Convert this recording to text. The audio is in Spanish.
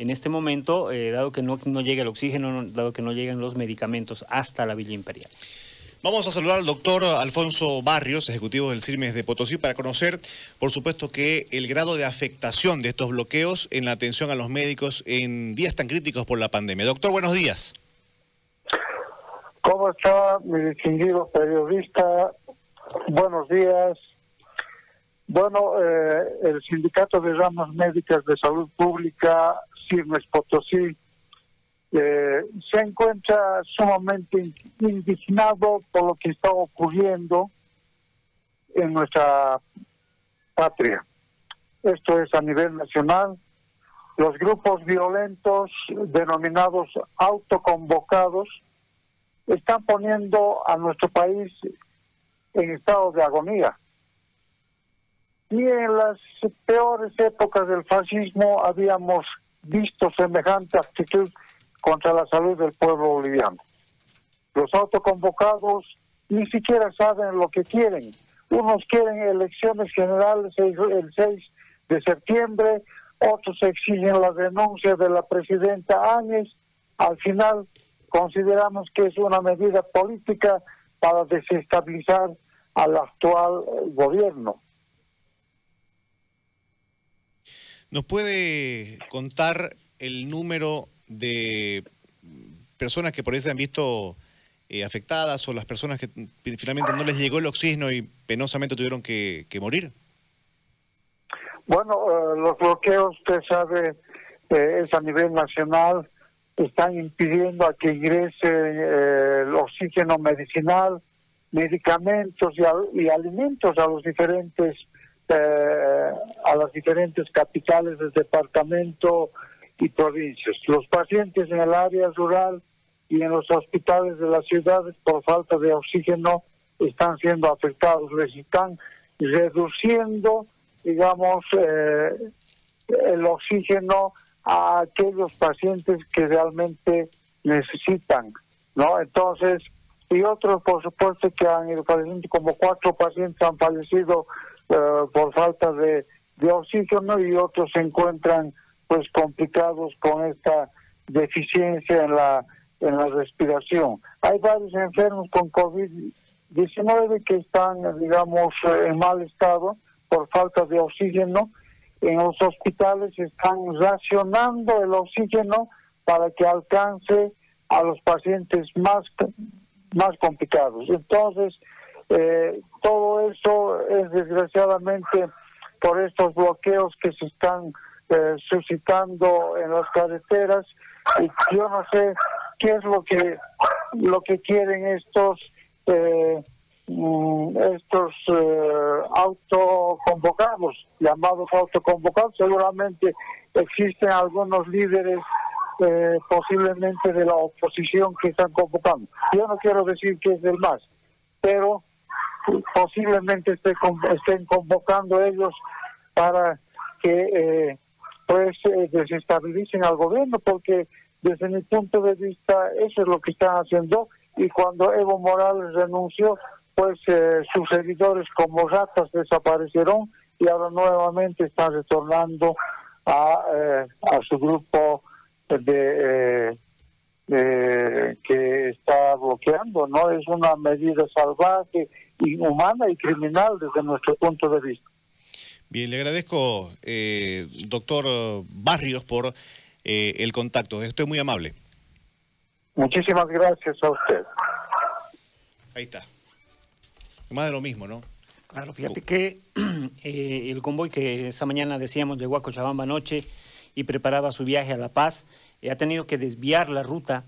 en este momento, eh, dado que no, no llega el oxígeno, dado que no llegan los medicamentos hasta la Villa Imperial. Vamos a saludar al doctor Alfonso Barrios, ejecutivo del CIRMES de Potosí, para conocer, por supuesto, que el grado de afectación de estos bloqueos en la atención a los médicos en días tan críticos por la pandemia. Doctor, buenos días. ¿Cómo está, mi distinguido periodista? Buenos días. Bueno, eh, el Sindicato de Ramas Médicas de Salud Pública, CIRMES Potosí, eh, se encuentra sumamente indignado por lo que está ocurriendo en nuestra patria. Esto es a nivel nacional. Los grupos violentos denominados autoconvocados están poniendo a nuestro país en estado de agonía. Y en las peores épocas del fascismo habíamos visto semejante actitud contra la salud del pueblo boliviano. Los autoconvocados ni siquiera saben lo que quieren. Unos quieren elecciones generales el 6 de septiembre, otros exigen la denuncia de la presidenta Áñez. Al final consideramos que es una medida política para desestabilizar al actual gobierno. ¿Nos puede contar el número de personas que por eso se han visto eh, afectadas o las personas que finalmente no les llegó el oxígeno y penosamente tuvieron que, morir? Bueno, eh, los bloqueos, usted sabe, eh, es a nivel nacional, están impidiendo a que ingrese el oxígeno medicinal, medicamentos y, y, alimentos a los diferentes a las diferentes capitales del departamento y provincias. Los pacientes en el área rural y en los hospitales de las ciudades por falta de oxígeno están siendo afectados, les están reduciendo, digamos, eh, el oxígeno a aquellos pacientes que realmente necesitan, ¿no? Entonces, y otros, por supuesto, que han ido falleciendo, como cuatro pacientes han fallecido eh, por falta de, de oxígeno y otros se encuentran pues complicados con esta deficiencia en la en la respiración. Hay varios enfermos con COVID-19 que están, digamos, en mal estado por falta de oxígeno. En los hospitales están racionando el oxígeno para que alcance a los pacientes más, más complicados. Entonces, eh, todo eso es desgraciadamente por estos bloqueos que se están eh, suscitando en las carreteras. Y yo no sé qué es lo que lo que quieren estos eh, mm, estos eh, autoconvocados llamados autoconvocados. Seguramente existen algunos líderes eh, posiblemente de la oposición que están convocando. Yo no quiero decir que es del más pero posiblemente estén convocando ellos para que pues eh, desestabilicen al gobierno, porque desde mi punto de vista eso es lo que están haciendo. Y cuando Evo Morales renunció, pues eh, sus seguidores como ratas desaparecieron y ahora nuevamente están retornando a, eh, a su grupo de que está ¿no? Es una medida salvaje, inhumana y criminal desde nuestro punto de vista. Bien, le agradezco, eh, doctor Barrios, por eh, el contacto. Estoy muy amable. Muchísimas gracias a usted. Ahí está. Más de lo mismo, ¿no? Claro, fíjate que eh, el convoy que esa mañana decíamos de Huaco Chabamba anoche y preparaba su viaje a La Paz, ha tenido que desviar la ruta